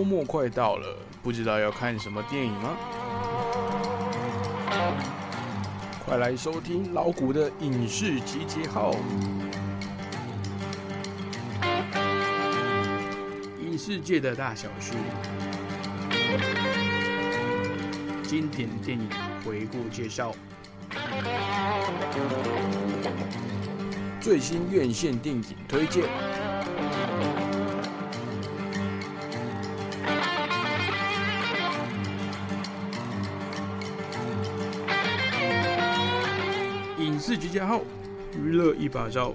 周末快到了，不知道要看什么电影吗？快来收听老谷的影视集结号，影视界的大小事，经典电影回顾介绍，最新院线电影推荐。加号，娱乐一把照，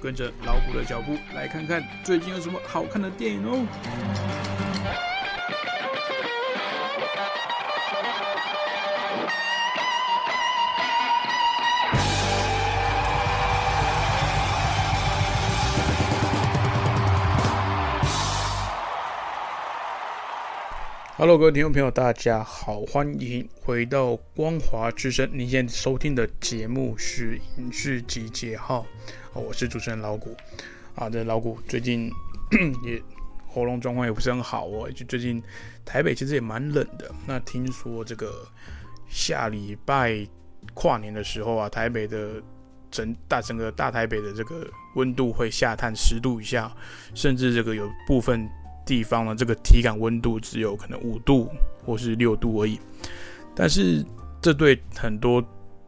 跟着老虎的脚步来看看最近有什么好看的电影哦。Hello，各位听众朋友，大家好，欢迎回到光华之声。您现在收听的节目是影视集结号，我是主持人老谷。啊，这老谷最近 也喉咙状况也不是很好哦，就最近台北其实也蛮冷的。那听说这个下礼拜跨年的时候啊，台北的整大整个大台北的这个温度会下探十度以下，甚至这个有部分。地方呢，这个体感温度只有可能五度或是六度而已，但是这对很多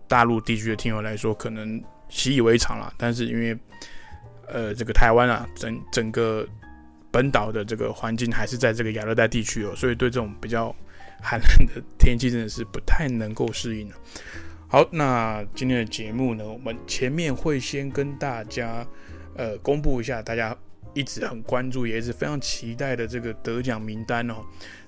大陆地区的听友来说可能习以为常了。但是因为呃，这个台湾啊，整整个本岛的这个环境还是在这个亚热带地区哦，所以对这种比较寒冷的天气真的是不太能够适应了。好，那今天的节目呢，我们前面会先跟大家呃公布一下大家。一直很关注，也是非常期待的这个得奖名单哦。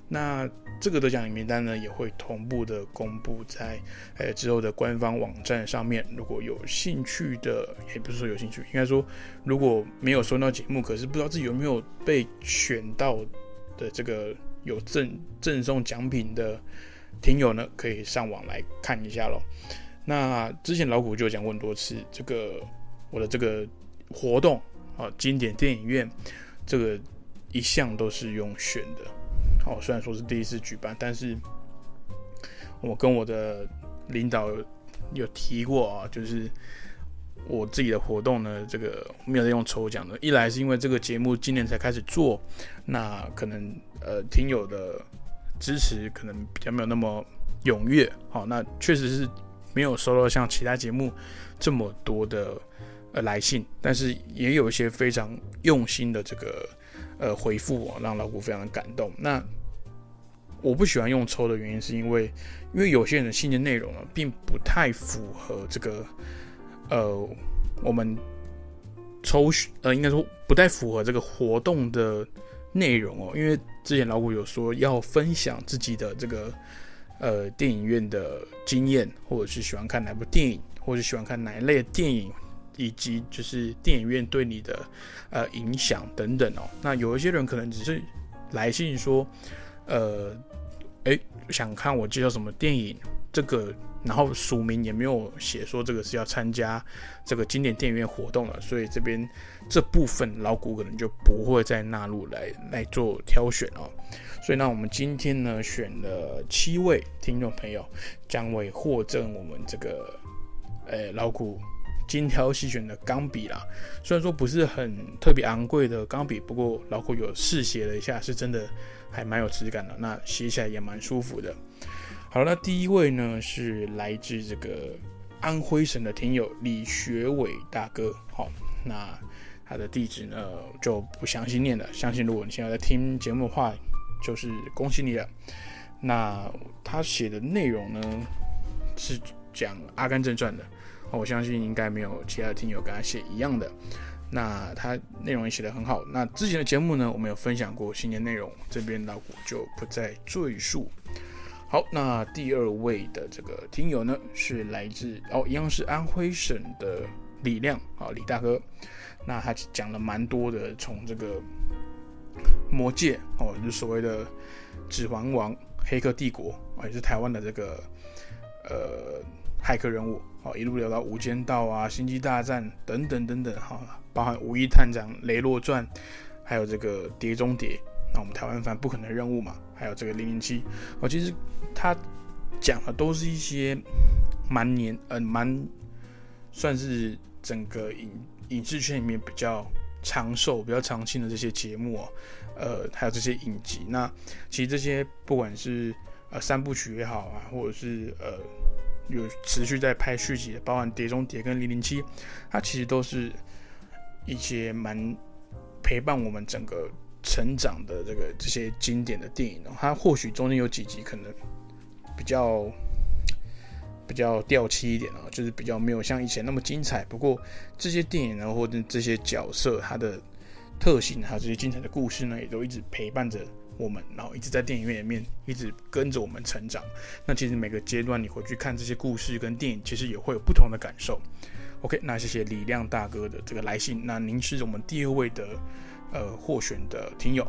那这个得奖名单呢，也会同步的公布在呃之后的官方网站上面。如果有兴趣的，也不是说有兴趣，应该说如果没有收到节目，可是不知道自己有没有被选到的这个有赠赠送奖品的听友呢，可以上网来看一下喽。那之前老虎就讲过很多次，这个我的这个活动。啊，经典电影院这个一向都是用选的。哦，虽然说是第一次举办，但是我跟我的领导有提过啊，就是我自己的活动呢，这个没有在用抽奖的。一来是因为这个节目今年才开始做，那可能呃听友的支持可能比较没有那么踊跃。好，那确实是没有收到像其他节目这么多的。呃，来信，但是也有一些非常用心的这个呃回复，让老谷非常的感动。那我不喜欢用抽的原因，是因为因为有些人的信件内容呢，并不太符合这个呃我们抽呃应该说不太符合这个活动的内容哦。因为之前老谷有说要分享自己的这个呃电影院的经验，或者是喜欢看哪部电影，或者喜欢看哪一类的电影。以及就是电影院对你的呃影响等等哦。那有一些人可能只是来信说，呃，哎，想看我介绍什么电影，这个然后署名也没有写说这个是要参加这个经典电影院活动了，所以这边这部分老古可能就不会再纳入来来做挑选哦。所以那我们今天呢选了七位听众朋友，将会获赠我们这个呃老古。精挑细选的钢笔啦，虽然说不是很特别昂贵的钢笔，不过老虎有试写了一下，是真的还蛮有质感的，那写起来也蛮舒服的。好，那第一位呢是来自这个安徽省的听友李学伟大哥，好，那他的地址呢就不详细念了，相信如果你现在在听节目的话，就是恭喜你了。那他写的内容呢是讲《阿甘正传》的。我相信应该没有其他的听友跟他写一样的。那他内容也写得很好。那之前的节目呢，我们有分享过新年内容，这边老虎就不再赘述。好，那第二位的这个听友呢，是来自哦，一样是安徽省的李亮啊，李大哥。那他讲了蛮多的，从这个魔界哦，就是所谓的指环王、黑客帝国啊，也是台湾的这个呃。骇客人物，哦，一路聊到《无间道》啊，《星际大战》等等等等，哈，包含《武义探长雷洛传》，还有这个《碟中谍》，那我们台湾翻不可能任务嘛，还有这个零零七哦，其实他讲的都是一些蛮年呃蛮算是整个影影视圈里面比较长寿、比较长青的这些节目哦，呃，还有这些影集。那其实这些不管是呃三部曲也好啊，或者是呃有持续在拍续集的，包含《碟中谍》跟《零零七》，它其实都是一些蛮陪伴我们整个。成长的这个这些经典的电影哦，它或许中间有几集可能比较比较掉漆一点哦，就是比较没有像以前那么精彩。不过这些电影呢，或者这些角色，它的特性还有这些精彩的故事呢，也都一直陪伴着我们，然后一直在电影院里面一直跟着我们成长。那其实每个阶段你回去看这些故事跟电影，其实也会有不同的感受。OK，那谢谢李亮大哥的这个来信。那您是我们第二位的。呃，获选的听友，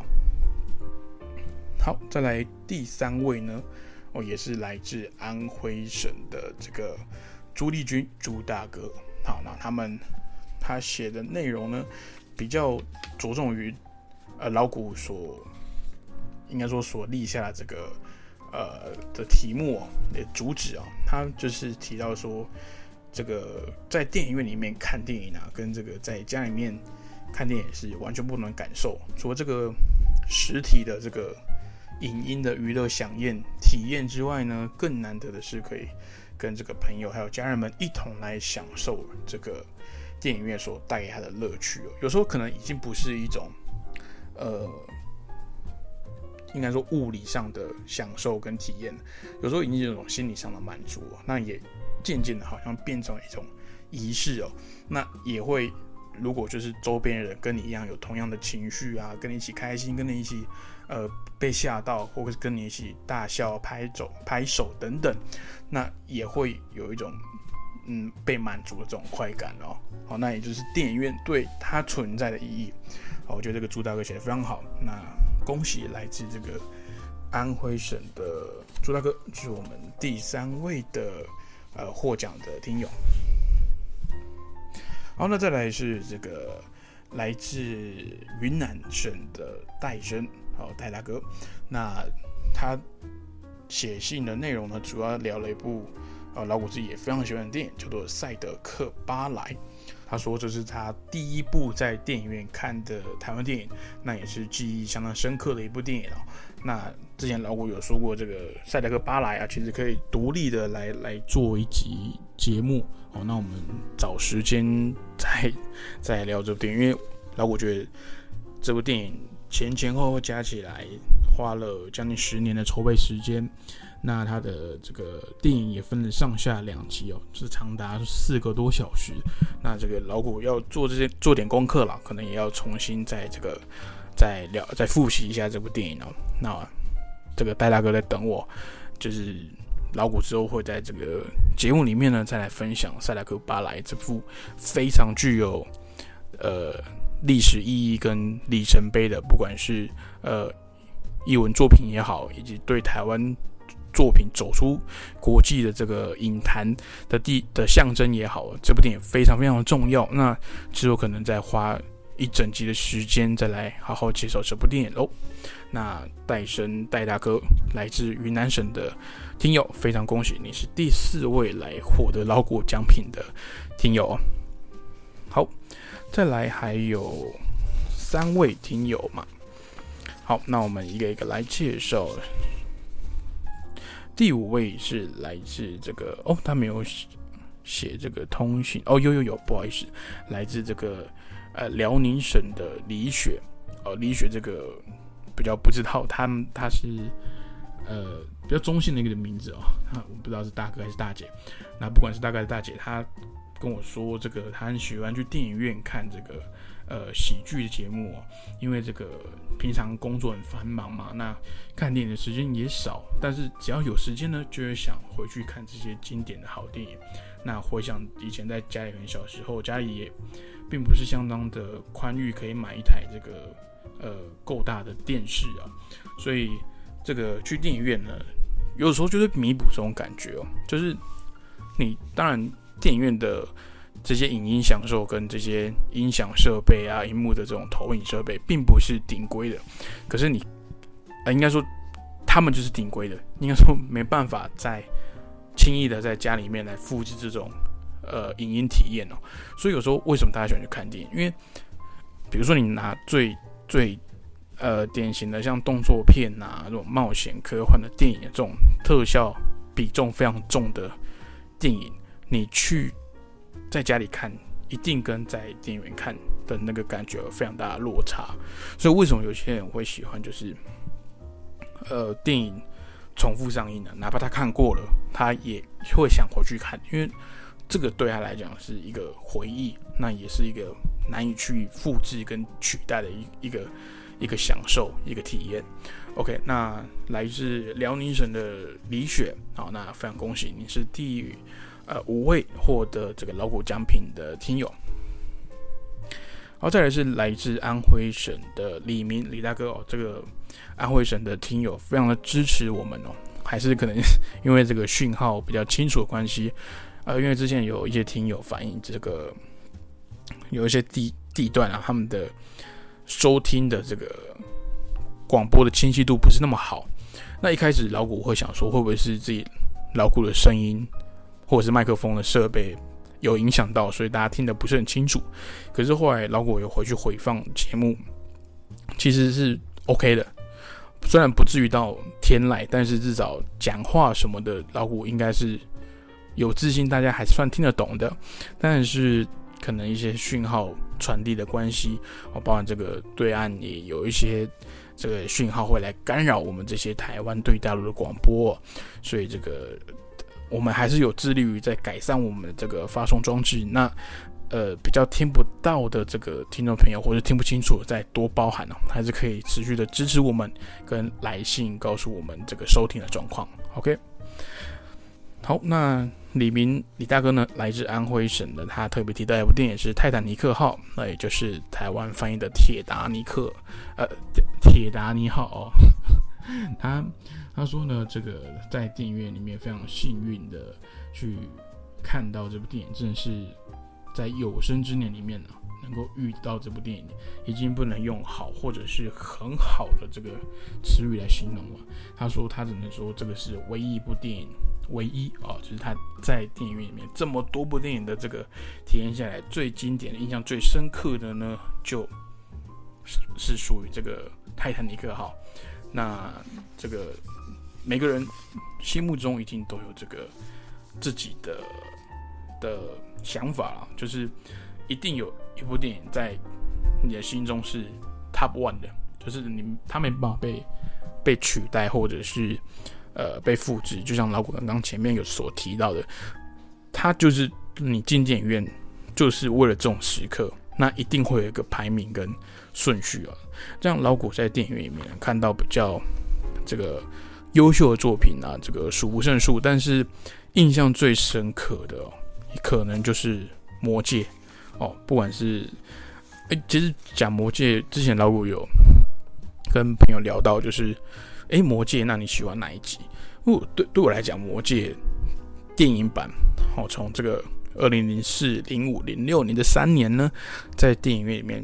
好，再来第三位呢，哦，也是来自安徽省的这个朱立军朱大哥。好，那他们他写的内容呢，比较着重于呃老古所应该说所立下的这个呃的题目哦的主旨啊，他就是提到说，这个在电影院里面看电影啊，跟这个在家里面。看电影是完全不能感受，除了这个实体的这个影音的娱乐享宴体验之外呢，更难得的是可以跟这个朋友还有家人们一同来享受这个电影院所带给他的乐趣哦。有时候可能已经不是一种呃，应该说物理上的享受跟体验，有时候已经是一种心理上的满足。那也渐渐的好像变成一种仪式哦，那也会。如果就是周边人跟你一样有同样的情绪啊，跟你一起开心，跟你一起呃被吓到，或者是跟你一起大笑、拍手、拍手等等，那也会有一种嗯被满足的这种快感哦。好，那也就是电影院对它存在的意义。好，我觉得这个朱大哥写的非常好。那恭喜来自这个安徽省的朱大哥，是我们第三位的呃获奖的听友。好，那再来是这个来自云南省的戴生，好戴大哥，那他写信的内容呢，主要聊了一部呃老古自己也非常喜欢的电影，叫做《赛德克巴莱》。他说这是他第一部在电影院看的台湾电影，那也是记忆相当深刻的一部电影哦。那之前老古有说过，这个《赛德克巴莱》啊，其实可以独立的来来做一集节目。哦，那我们找时间再再聊这部电影，因为老谷觉得这部电影前前后后加起来花了将近十年的筹备时间。那它的这个电影也分了上下两集哦，是长达四个多小时。那这个老古要做这些做点功课了，可能也要重新在这个再聊再复习一下这部电影哦。那这个戴大哥在等我，就是。老古之后会在这个节目里面呢，再来分享《塞拉克巴莱》这部非常具有呃历史意义跟里程碑的，不管是呃译文作品也好，以及对台湾作品走出国际的这个影坛的地的象征也好，这部电影非常非常的重要。那之后可能再花一整集的时间，再来好好介绍这部电影喽。那戴生戴大哥来自云南省的听友，非常恭喜你是第四位来获得老果奖品的听友。好，再来还有三位听友嘛。好，那我们一个一个来介绍。第五位是来自这个哦，他没有写这个通讯哦，有有有，不好意思，来自这个呃辽宁省的李雪哦，李雪这个。比较不知道他他是呃比较中性的一个名字哦，我不知道是大哥还是大姐。那不管是大哥还是大姐，他跟我说这个他很喜欢去电影院看这个呃喜剧的节目哦，因为这个平常工作很繁忙嘛，那看电影的时间也少，但是只要有时间呢，就会想回去看这些经典的好电影。那回想以前在家里很小时候，家里也并不是相当的宽裕，可以买一台这个。呃，够大的电视啊，所以这个去电影院呢，有时候就会弥补这种感觉哦。就是你当然电影院的这些影音享受跟这些音响设备啊、荧幕的这种投影设备，并不是顶规的。可是你啊，应该说他们就是顶规的，应该说没办法再轻易的在家里面来复制这种呃影音体验哦。所以有时候为什么大家喜欢去看电影？因为比如说你拿最最呃典型的像动作片呐，这种冒险科幻的电影，这种特效比重非常重的电影，你去在家里看。一定跟在电影院看的那个感觉有非常大的落差，所以为什么有些人会喜欢，就是呃电影重复上映的，哪怕他看过了，他也会想回去看，因为这个对他来讲是一个回忆，那也是一个难以去复制跟取代的一一个一个享受，一个体验。OK，那来自辽宁省的李雪，好，那非常恭喜你是第。呃，五位获得这个老虎奖品的听友，好，再来是来自安徽省的李明李大哥哦，这个安徽省的听友非常的支持我们哦，还是可能因为这个讯号比较清楚的关系，呃，因为之前有一些听友反映这个有一些地地段啊，他们的收听的这个广播的清晰度不是那么好，那一开始老谷会想说，会不会是自己老谷的声音？或者是麦克风的设备有影响到，所以大家听得不是很清楚。可是后来老果有回去回放节目，其实是 OK 的。虽然不至于到天籁，但是至少讲话什么的，老果应该是有自信，大家还算听得懂的。但是可能一些讯号传递的关系，哦，包含这个对岸也有一些这个讯号会来干扰我们这些台湾对大陆的广播，所以这个。我们还是有致力于在改善我们的这个发送装置。那呃，比较听不到的这个听众朋友，或者听不清楚，再多包涵哦，还是可以持续的支持我们，跟来信告诉我们这个收听的状况。OK，好，那李明李大哥呢，来自安徽省的，他特别提到一部电影是《泰坦尼克号》，那也就是台湾翻译的《铁达尼克》呃，《铁达尼号》哦。他他说呢，这个在电影院里面非常幸运的去看到这部电影，真的是在有生之年里面呢，能够遇到这部电影，已经不能用好或者是很好的这个词语来形容了。他说他只能说这个是唯一一部电影，唯一啊，就是他在电影院里面这么多部电影的这个体验下来，最经典的印象最深刻的呢，就是是属于这个泰坦尼克号。那这个每个人心目中一定都有这个自己的的想法了，就是一定有一部电影在你的心中是 top one 的，就是你他没办法被被取代或者是呃被复制。就像老古刚刚前面有所提到的，他就是你进电影院就是为了这种时刻，那一定会有一个排名跟顺序啊。这样老古在电影院里面看到比较这个优秀的作品啊，这个数不胜数。但是印象最深刻的，可能就是《魔戒》哦。不管是哎，其实讲《魔戒》之前，老古有跟朋友聊到，就是哎，《魔戒》那你喜欢哪一集？哦，对，对我来讲，《魔戒》电影版哦，从这个二零零四、零五、零六年的三年呢，在电影院里面。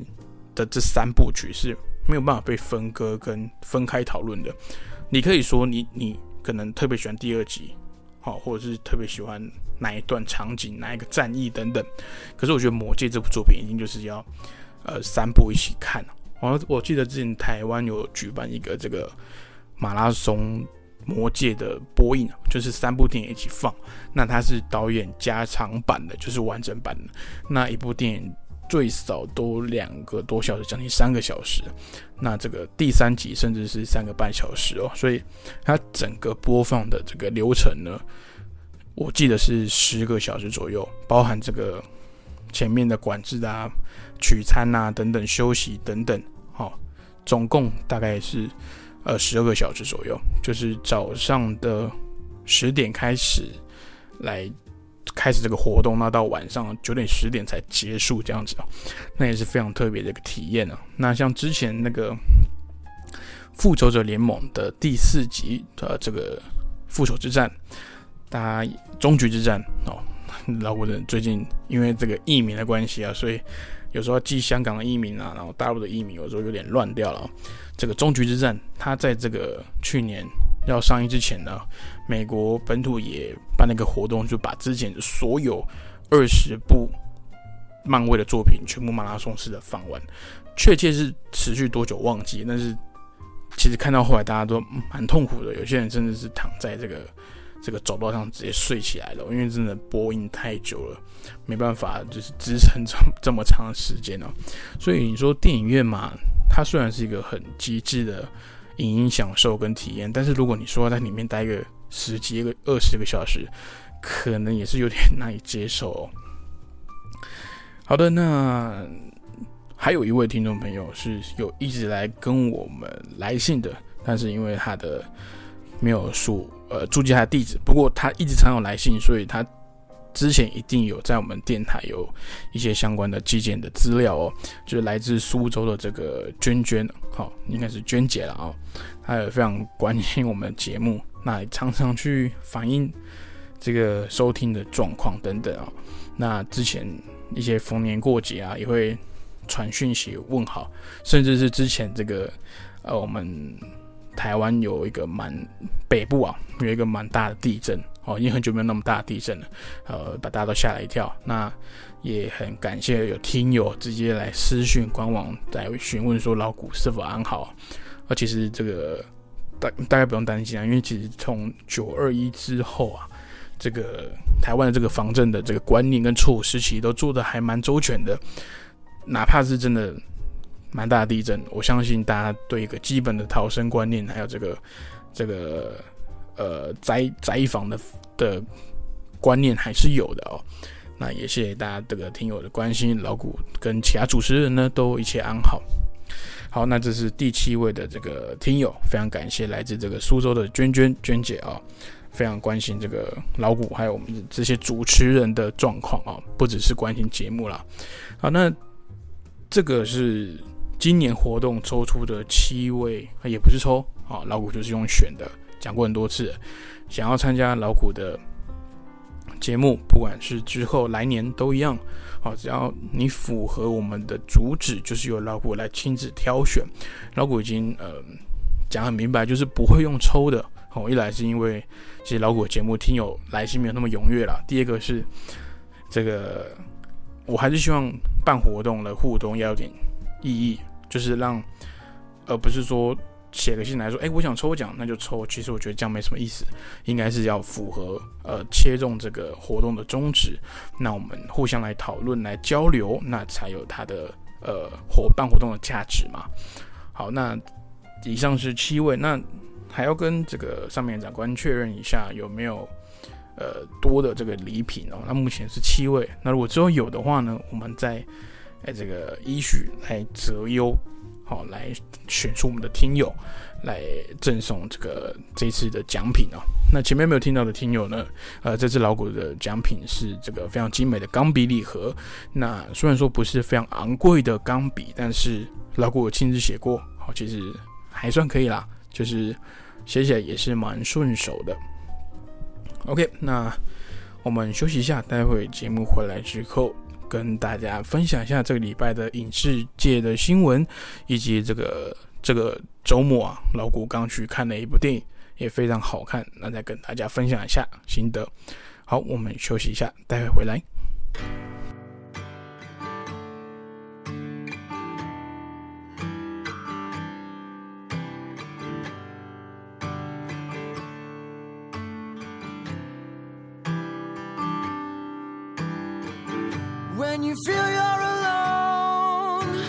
的这三部曲是没有办法被分割跟分开讨论的。你可以说你你可能特别喜欢第二集，好，或者是特别喜欢哪一段场景、哪一个战役等等。可是我觉得《魔戒》这部作品一定就是要呃三部一起看。我我记得之前台湾有举办一个这个马拉松《魔戒》的播映，就是三部电影一起放。那它是导演加长版的，就是完整版的那一部电影。最少都两个多小时，将近三个小时。那这个第三集甚至是三个半小时哦，所以它整个播放的这个流程呢，我记得是十个小时左右，包含这个前面的管制啊、取餐啊等等、休息等等，好，总共大概是呃十二个小时左右，就是早上的十点开始来。开始这个活动，那到晚上九点十点才结束，这样子啊，那也是非常特别的一个体验啊。那像之前那个《复仇者联盟》的第四集的这个复仇之战，大家终局之战哦，老古人最近因为这个疫名的关系啊，所以有时候记香港的译名啊，然后大陆的译名有时候有点乱掉了。这个终局之战，它在这个去年要上映之前呢，美国本土也办了一个活动，就把之前所有二十部漫威的作品全部马拉松式的放完。确切是持续多久忘记，但是其实看到后来大家都蛮痛苦的，有些人甚至是躺在这个这个走道上直接睡起来了，因为真的播映太久了，没办法就是支撑这么这么长时间了。所以你说电影院嘛，它虽然是一个很极致的影音享受跟体验，但是如果你说在里面待个十几个、二十个小时，可能也是有点难以接受哦。好的，那。还有一位听众朋友是有一直来跟我们来信的，但是因为他的没有数呃注记他的地址，不过他一直常有来信，所以他之前一定有在我们电台有一些相关的寄件的资料哦，就是来自苏州的这个娟娟，好，应该是娟姐了啊，她也非常关心我们的节目，那常常去反映这个收听的状况等等啊，那之前一些逢年过节啊也会。传讯息问好，甚至是之前这个，呃，我们台湾有一个蛮北部啊，有一个蛮大的地震哦，已经很久没有那么大的地震了，呃，把大家都吓了一跳。那也很感谢有听友直接来私讯官网来询问说老谷是否安好。而其实这个大大家不用担心啊，因为其实从九二一之后啊，这个台湾的这个防震的这个观念跟措施其实都做的还蛮周全的。哪怕是真的蛮大地震，我相信大家对一个基本的逃生观念，还有这个这个呃灾灾防的的观念还是有的哦。那也谢谢大家这个听友的关心，老谷跟其他主持人呢都一切安好。好，那这是第七位的这个听友，非常感谢来自这个苏州的娟娟娟姐啊，非常关心这个老谷还有我们这些主持人的状况啊，不只是关心节目啦。好，那。这个是今年活动抽出的七位，也不是抽啊，老谷就是用选的，讲过很多次。想要参加老谷的节目，不管是之后来年都一样，好，只要你符合我们的主旨，就是由老谷来亲自挑选。老谷已经呃讲很明白，就是不会用抽的。哦，一来是因为其实老谷节目听友来信没有那么踊跃了，第二个是这个。我还是希望办活动的互动要有点意义，就是让，而不是说写个信来说，哎，我想抽奖，那就抽。其实我觉得这样没什么意思，应该是要符合呃切中这个活动的宗旨，那我们互相来讨论、来交流，那才有它的呃活办活动的价值嘛。好，那以上是七位，那还要跟这个上面长官确认一下有没有。呃，多的这个礼品哦，那目前是七位。那如果之后有的话呢，我们再哎这个依序来择优，好来选出我们的听友来赠送这个这次的奖品哦。那前面没有听到的听友呢，呃，这次老谷的奖品是这个非常精美的钢笔礼盒。那虽然说不是非常昂贵的钢笔，但是老谷亲自写过，好，其实还算可以啦，就是写起来也是蛮顺手的。OK，那我们休息一下，待会节目回来之后，跟大家分享一下这个礼拜的影视界的新闻，以及这个这个周末啊，老谷刚去看了一部电影，也非常好看，那再跟大家分享一下心得。好，我们休息一下，待会回来。When you feel you're alone,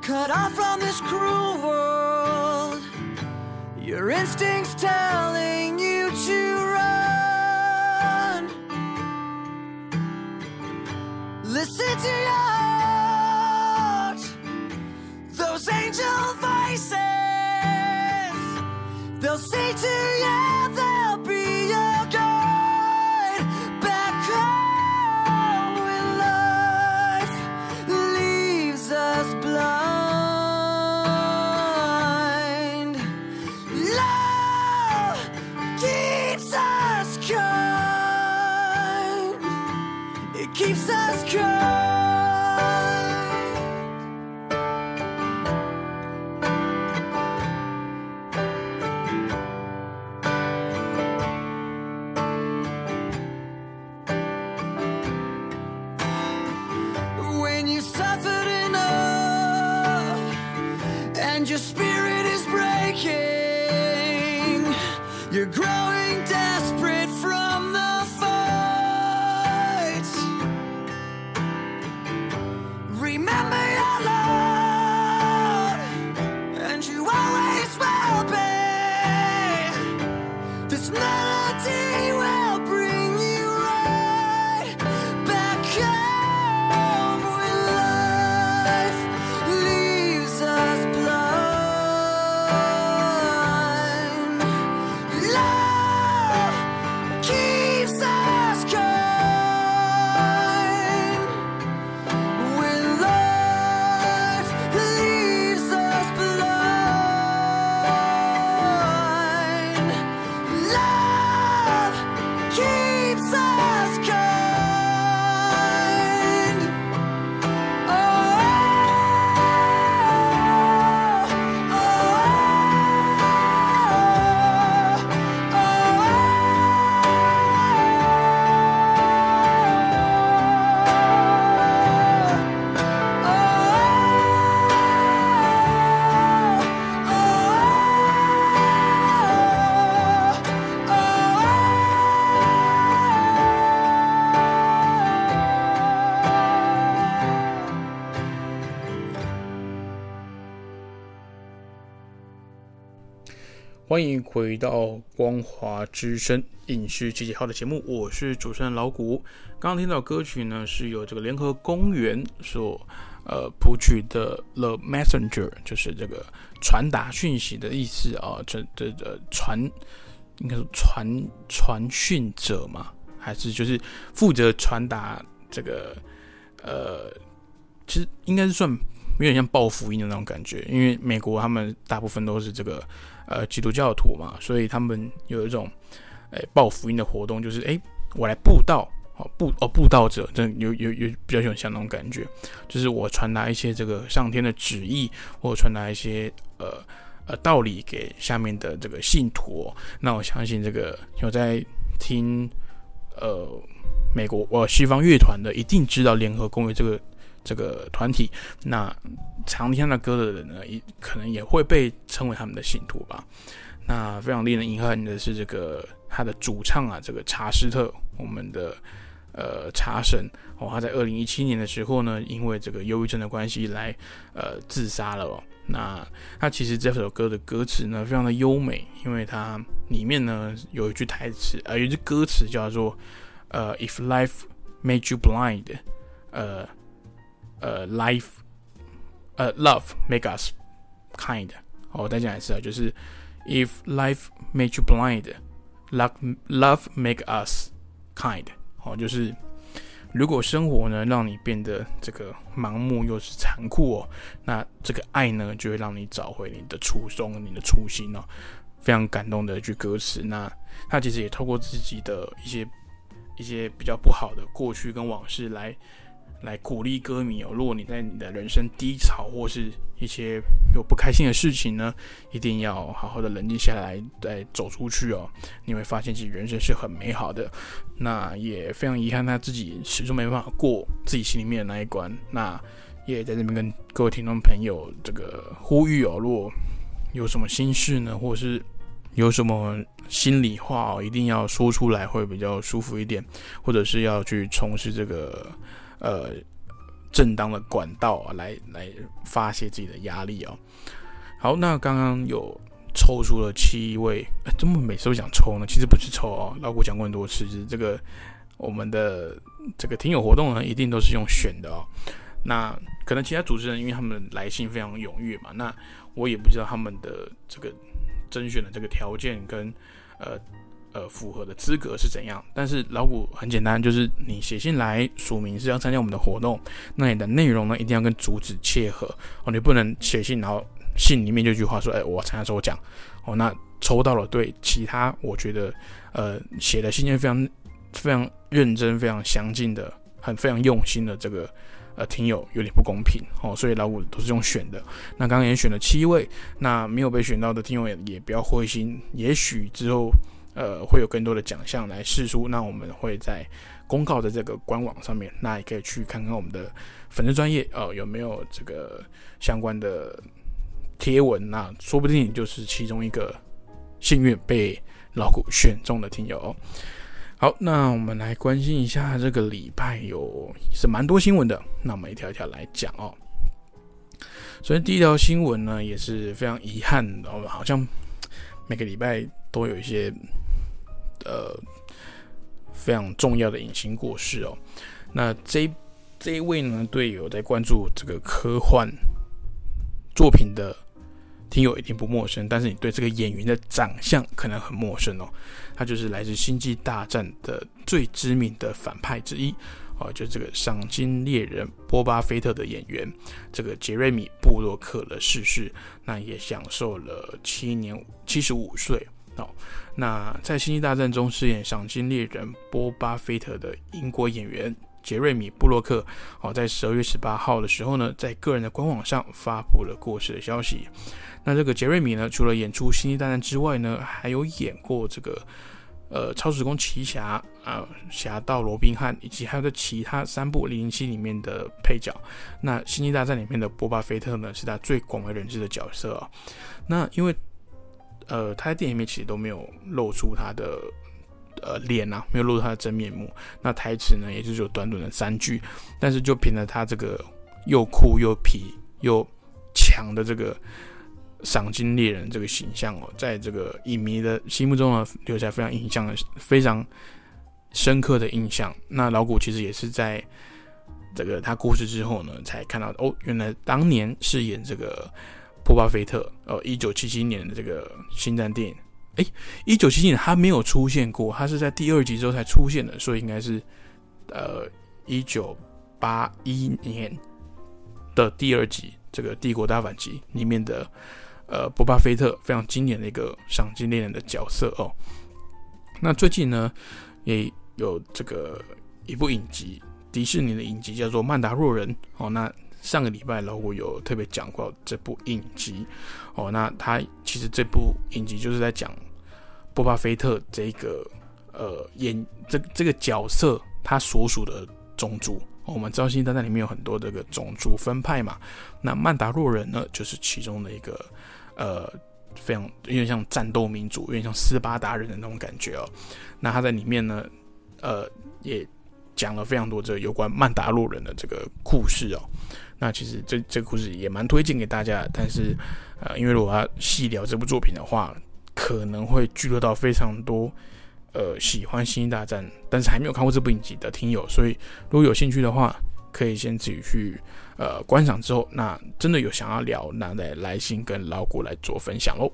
cut off from this cruel world. Your instincts telling you to run. Listen to your heart, those angel voices. They'll say to you, 回到光华之声影视集结号的节目，我是主持人老谷。刚刚听到歌曲呢，是由这个联合公园所呃谱曲的《The Messenger》，就是这个传达讯息的意思啊，这这这传应该是传传讯者嘛，还是就是负责传达这个呃，其实应该是算有点像报福音的那种感觉，因为美国他们大部分都是这个。呃，基督教徒嘛，所以他们有一种，诶，报福音的活动，就是诶，我来布道，哦，布哦，布道者，这有有有比较有像那种感觉，就是我传达一些这个上天的旨意，或传达一些呃呃道理给下面的这个信徒。那我相信这个有在听呃美国呃西方乐团的，一定知道联合公约这个。这个团体，那常听他歌的人呢，也可能也会被称为他们的信徒吧。那非常令人遗憾的是，这个他的主唱啊，这个查斯特，我们的呃查神哦，他在二零一七年的时候呢，因为这个忧郁症的关系来呃自杀了。哦。那他其实这首歌的歌词呢，非常的优美，因为它里面呢有一句台词，呃，有一句歌词叫做呃，If life made you blind，呃。呃，life，呃，love make us kind。好我再讲一次啊，就是 if life made you blind，love love make us kind。哦，就是如果生活呢让你变得这个盲目又是残酷哦，那这个爱呢就会让你找回你的初衷、你的初心哦。非常感动的一句歌词。那他其实也透过自己的一些一些比较不好的过去跟往事来。来鼓励歌迷哦！如果你在你的人生低潮或是一些有不开心的事情呢，一定要好好的冷静下来，再走出去哦。你会发现，其实人生是很美好的。那也非常遗憾，他自己始终没办法过自己心里面的那一关。那也在这边跟各位听众朋友这个呼吁哦，如果有什么心事呢，或者是有什么心里话哦，一定要说出来，会比较舒服一点，或者是要去从事这个。呃，正当的管道啊，来来发泄自己的压力哦。好，那刚刚有抽出了七位，怎么每次都讲抽呢？其实不是抽哦，老古讲过很多次，是这个我们的这个听友活动呢，一定都是用选的哦。那可能其他主持人因为他们来信非常踊跃嘛，那我也不知道他们的这个甄选的这个条件跟呃。呃，符合的资格是怎样？但是老古很简单，就是你写信来署名是要参加我们的活动，那你的内容呢一定要跟主旨切合哦，你不能写信然后信里面就一句话说，哎，我参加抽奖哦，那抽到了对其他我觉得呃写的信件非常非常认真、非常详尽的、很非常用心的这个呃听友有点不公平哦，所以老古都是用选的。那刚刚也选了七位，那没有被选到的听友也也不要灰心，也许之后。呃，会有更多的奖项来试出，那我们会在公告的这个官网上面，那也可以去看看我们的粉丝专业哦，有没有这个相关的贴文，那说不定就是其中一个幸运被老古选中的听友。好，那我们来关心一下这个礼拜有是蛮多新闻的，那我们一条一条来讲哦。首先第一条新闻呢也是非常遗憾的，好像每个礼拜都有一些。呃，非常重要的隐形过世哦。那这这一位呢，对有在关注这个科幻作品的听友一定不陌生，但是你对这个演员的长相可能很陌生哦。他就是来自《星际大战》的最知名的反派之一哦，就这个赏金猎人波巴菲特的演员，这个杰瑞米布洛克的逝世，那也享受了七年七十五岁。哦，那在《星际大战》中饰演赏金猎人波巴菲特的英国演员杰瑞米·布洛克，哦，在十二月十八号的时候呢，在个人的官网上发布了过世的消息。那这个杰瑞米呢，除了演出《星际大战》之外呢，还有演过这个呃《超时空奇侠》啊，《侠盗罗宾汉》，以及还有在其他三部《零零七》里面的配角。那《星际大战》里面的波巴菲特呢，是他最广为人知的角色啊。那因为呃，他在电影里面其实都没有露出他的呃脸啊，没有露出他的真面目。那台词呢，也就只有短短的三句，但是就凭着他这个又酷又痞又强的这个赏金猎人这个形象哦，在这个影迷的心目中呢，留下非常印象的非常深刻的印象。那老古其实也是在这个他故事之后呢，才看到哦，原来当年饰演这个。波巴菲特，呃，一九七七年的这个星战电影，诶，一九七七年他没有出现过，他是在第二集之后才出现的，所以应该是，呃，一九八一年的第二集，这个帝国大反击里面的，呃，波巴菲特非常经典的一个赏金猎人的角色哦。那最近呢，也有这个一部影集，迪士尼的影集叫做《曼达洛人》哦，那。上个礼拜，老虎有特别讲过这部影集哦。那他其实这部影集就是在讲波巴菲特这个呃演这这个角色他所属的种族。我们知道《星际大战》里面有很多这个种族分派嘛。那曼达洛人呢，就是其中的一个呃非常有点像战斗民族，有点像斯巴达人的那种感觉哦。那他在里面呢，呃也讲了非常多这个有关曼达洛人的这个故事哦。那其实这这个故事也蛮推荐给大家，但是，呃，因为如果要细聊这部作品的话，可能会聚落到非常多，呃，喜欢《星际大战》但是还没有看过这部影集的听友，所以如果有兴趣的话，可以先自己去呃观赏之后，那真的有想要聊，那再来信跟老谷来做分享喽。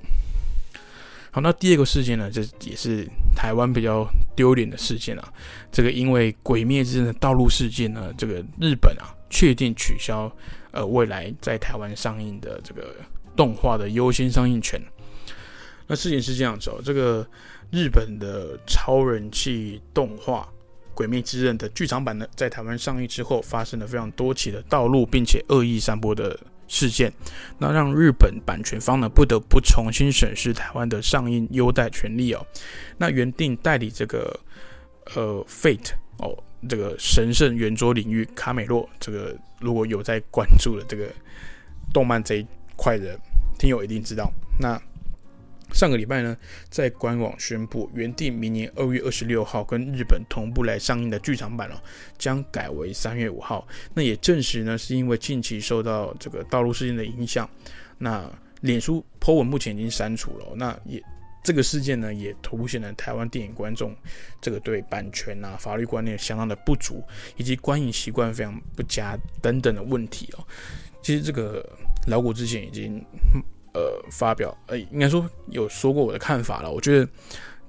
好，那第二个事件呢，这也是台湾比较丢脸的事件啊。这个因为《鬼灭之刃》的道路事件呢，这个日本啊。确定取消，呃，未来在台湾上映的这个动画的优先上映权。那事情是这样子哦，这个日本的超人气动画《鬼灭之刃》的剧场版呢，在台湾上映之后，发生了非常多起的道路并且恶意散播的事件，那让日本版权方呢不得不重新审视台湾的上映优待权利哦。那原定代理这个呃 Fate 哦。这个神圣圆桌领域卡美洛，这个如果有在关注的这个动漫这一块的听友一定知道。那上个礼拜呢，在官网宣布，原定明年二月二十六号跟日本同步来上映的剧场版哦，将改为三月五号。那也证实呢，是因为近期受到这个道路事件的影响，那脸书 po 文目前已经删除了，那也。这个事件呢，也凸显了台湾电影观众这个对版权啊、法律观念相当的不足，以及观影习惯非常不佳等等的问题哦。其实这个老谷之前已经呃发表，呃应该说有说过我的看法了。我觉得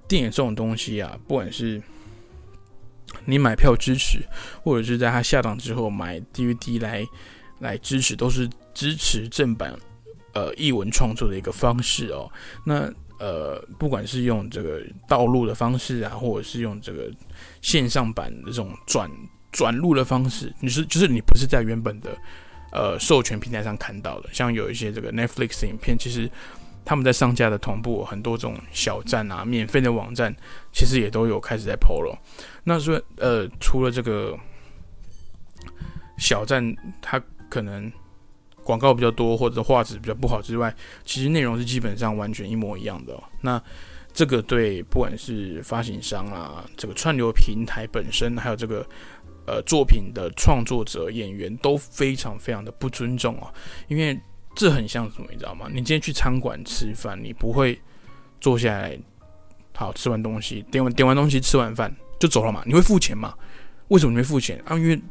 电影这种东西啊，不管是你买票支持，或者是在它下档之后买 DVD 来来支持，都是支持正版呃译文创作的一个方式哦。那呃，不管是用这个道路的方式啊，或者是用这个线上版的这种转转录的方式，你是就是你不是在原本的呃授权平台上看到的。像有一些这个 Netflix 影片，其实他们在上架的同步，很多这种小站啊、免费的网站，其实也都有开始在 PO 了。那说呃，除了这个小站，它可能。广告比较多，或者画质比较不好之外，其实内容是基本上完全一模一样的。那这个对不管是发行商啊，这个串流平台本身，还有这个呃作品的创作者、演员都非常非常的不尊重啊。因为这很像什么，你知道吗？你今天去餐馆吃饭，你不会坐下来，好吃完东西，点完点完东西，吃完饭就走了嘛？你会付钱嘛？为什么你会付钱啊？因为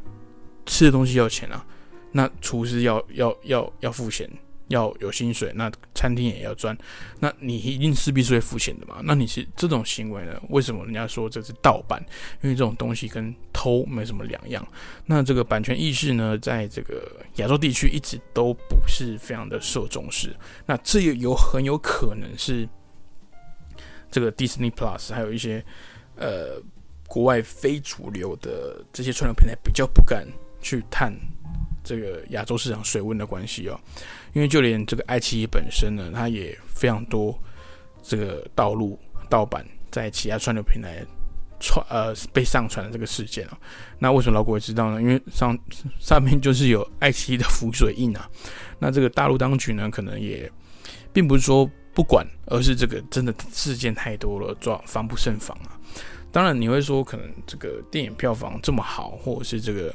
吃的东西要钱啊。那厨师要要要要付钱，要有薪水，那餐厅也要赚，那你一定势必是会付钱的嘛？那你是这种行为呢？为什么人家说这是盗版？因为这种东西跟偷没什么两样。那这个版权意识呢，在这个亚洲地区一直都不是非常的受重视。那这也有很有可能是这个 Disney Plus，还有一些呃国外非主流的这些串流平台比较不敢去探这个亚洲市场水温的关系哦，因为就连这个爱奇艺本身呢，它也非常多这个道路盗版在其他串流平台传呃被上传的这个事件哦。那为什么老国会知道呢？因为上上面就是有爱奇艺的浮水印啊。那这个大陆当局呢，可能也并不是说不管，而是这个真的事件太多了，抓防不胜防啊。当然你会说，可能这个电影票房这么好，或者是这个。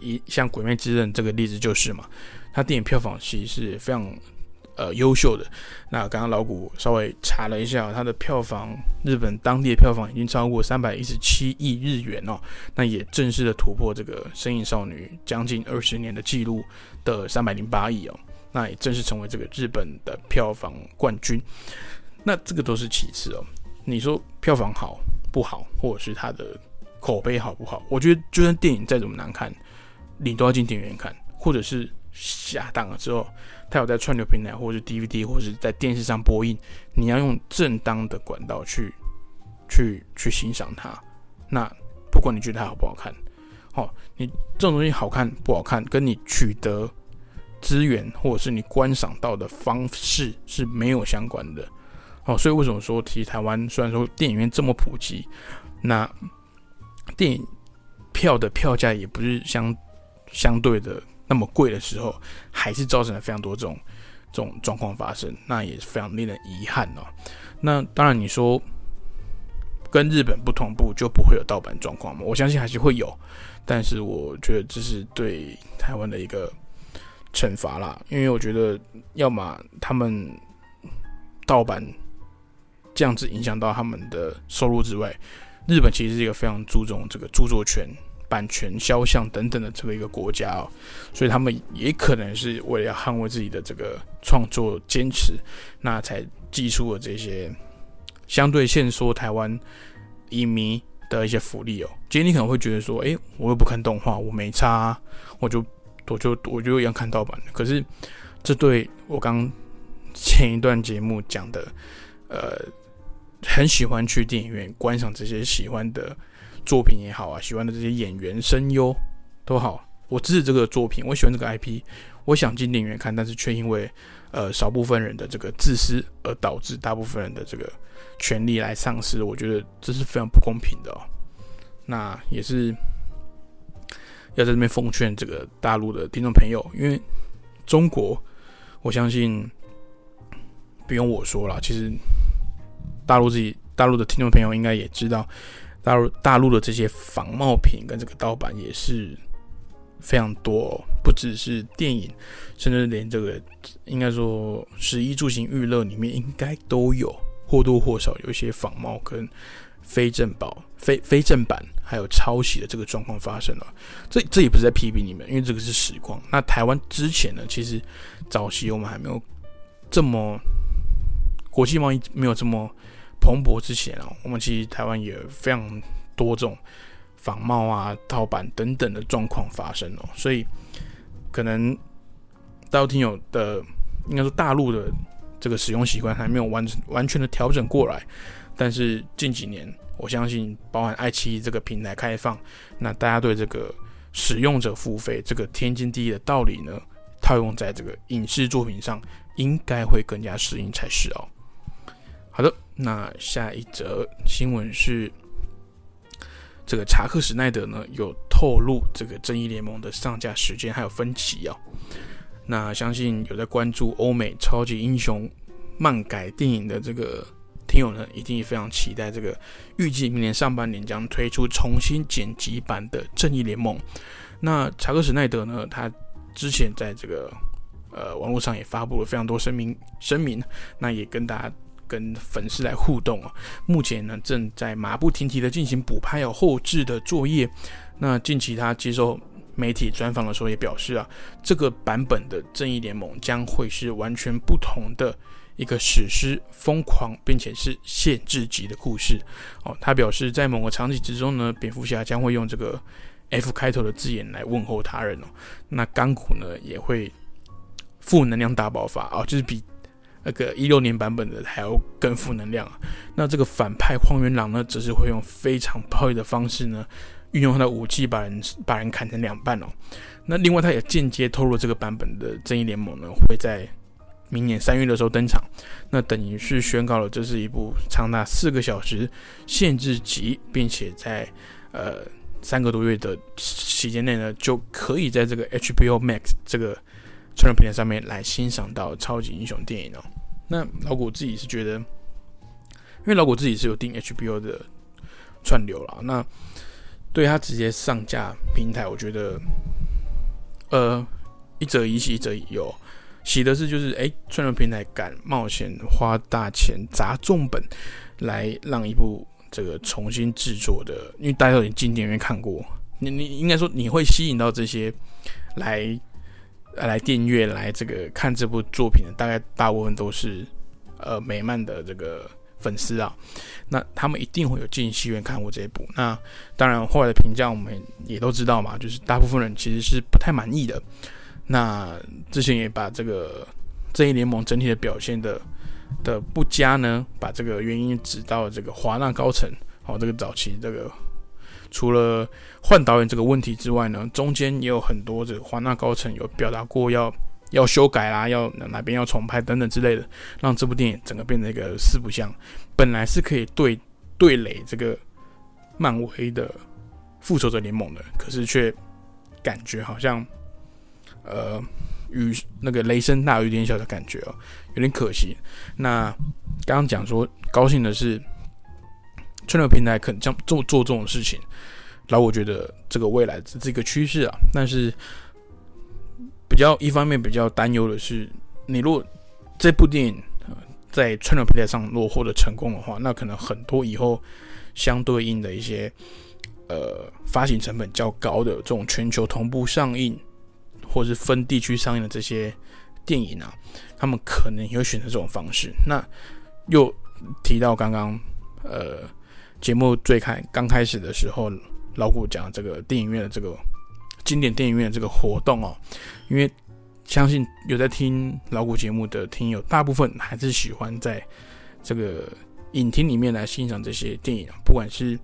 一像《鬼灭之刃》这个例子就是嘛，它电影票房其实是非常呃优秀的。那刚刚老谷稍微查了一下，它的票房日本当地的票房已经超过三百一十七亿日元哦，那也正式的突破这个《身影少女》将近二十年的记录的三百零八亿哦，那也正式成为这个日本的票房冠军。那这个都是其次哦，你说票房好不好，或者是它的口碑好不好？我觉得就算电影再怎么难看。你都要进电影院看，或者是下档了之后，他有在串流平台，或者是 DVD，或者是在电视上播映，你要用正当的管道去去去欣赏它。那不管你觉得它好不好看，哦，你这种东西好看不好看，跟你取得资源或者是你观赏到的方式是没有相关的。哦，所以为什么说其实台湾虽然说电影院这么普及，那电影票的票价也不是相。相对的那么贵的时候，还是造成了非常多这种这种状况发生，那也是非常令人遗憾哦。那当然，你说跟日本不同步就不会有盗版状况吗？我相信还是会有，但是我觉得这是对台湾的一个惩罚啦，因为我觉得要么他们盗版这样子影响到他们的收入之外，日本其实是一个非常注重这个著作权。版权、肖像等等的这个一个国家哦，所以他们也可能是为了要捍卫自己的这个创作坚持，那才寄出了这些相对限缩台湾影迷的一些福利哦。今天你可能会觉得说，诶，我又不看动画，我没差，我就我就我就一样看盗版。可是这对我刚前一段节目讲的，呃，很喜欢去电影院观赏这些喜欢的。作品也好啊，喜欢的这些演员声优都好，我支持这个作品，我喜欢这个 IP，我想进电影院看，但是却因为呃少部分人的这个自私而导致大部分人的这个权利来丧失，我觉得这是非常不公平的哦。那也是要在这边奉劝这个大陆的听众朋友，因为中国，我相信不用我说了，其实大陆自己大陆的听众朋友应该也知道。大陆大陆的这些仿冒品跟这个盗版也是非常多，不只是电影，甚至连这个应该说十一住行娱乐里面应该都有或多或少有一些仿冒跟非正保、非非正版还有抄袭的这个状况发生了。这这也不是在批评你们，因为这个是实况。那台湾之前呢，其实早期我们还没有这么国际贸易没有这么。蓬勃之前哦，我们其实台湾也非常多这种仿冒啊、盗版等等的状况发生哦，所以可能大陆听友的应该说大陆的这个使用习惯还没有完完全的调整过来，但是近几年我相信，包含爱奇艺这个平台开放，那大家对这个使用者付费这个天经地义的道理呢，套用在这个影视作品上，应该会更加适应才是哦。好的。那下一则新闻是，这个查克·史奈德呢有透露这个正义联盟的上架时间还有分歧哦。那相信有在关注欧美超级英雄漫改电影的这个听友呢，一定非常期待这个预计明年上半年将推出重新剪辑版的正义联盟。那查克·史奈德呢，他之前在这个呃网络上也发布了非常多声明声明，那也跟大家。跟粉丝来互动啊！目前呢，正在马不停蹄的进行补拍有后置的作业。那近期他接受媒体专访的时候也表示啊，这个版本的正义联盟将会是完全不同的一个史诗、疯狂并且是限制级的故事哦。他表示，在某个场景之中呢，蝙蝠侠将会用这个 F 开头的字眼来问候他人哦。那钢骨呢，也会负能量大爆发啊，就是比。那个一六年版本的还要更负能量啊。那这个反派荒原狼呢，则是会用非常暴力的方式呢，运用他的武器把人把人砍成两半哦。那另外，他也间接透露这个版本的正义联盟呢，会在明年三月的时候登场。那等于是宣告了这是一部长达四个小时限制级，并且在呃三个多月的期间内呢，就可以在这个 HBO Max 这个串流平台上面来欣赏到超级英雄电影哦。那老谷自己是觉得，因为老谷自己是有订 HBO 的串流了，那对他直接上架平台，我觉得。呃，一则一喜，一则有。喜的是，就是哎，串流平台敢冒险花大钱砸重本，来让一部这个重新制作的，因为大家都已经进电影院看过，你你应该说你会吸引到这些来来订阅来这个看这部作品的，大概大部分都是呃美漫的这个。粉丝啊，那他们一定会有进戏院看过这一部。那当然，后来的评价我们也都知道嘛，就是大部分人其实是不太满意的。那之前也把这个正义联盟整体的表现的的不佳呢，把这个原因指到这个华纳高层。哦，这个早期这个除了换导演这个问题之外呢，中间也有很多这个华纳高层有表达过要。要修改啦，要哪边要重拍等等之类的，让这部电影整个变成一个四不像。本来是可以对对垒这个漫威的复仇者联盟的，可是却感觉好像呃与那个雷声大雨点小的感觉哦，有点可惜。那刚刚讲说高兴的是，串流平台肯这样做做这种事情，然后我觉得这个未来是这个趋势啊，但是。比较一方面比较担忧的是，你如果这部电影在串流平台上落获得成功的话，那可能很多以后相对应的一些呃发行成本较高的这种全球同步上映或是分地区上映的这些电影啊，他们可能也会选择这种方式。那又提到刚刚呃节目最开刚开始的时候，老古讲这个电影院的这个。经典电影院的这个活动哦，因为相信有在听老古节目的听友，大部分还是喜欢在这个影厅里面来欣赏这些电影。不管是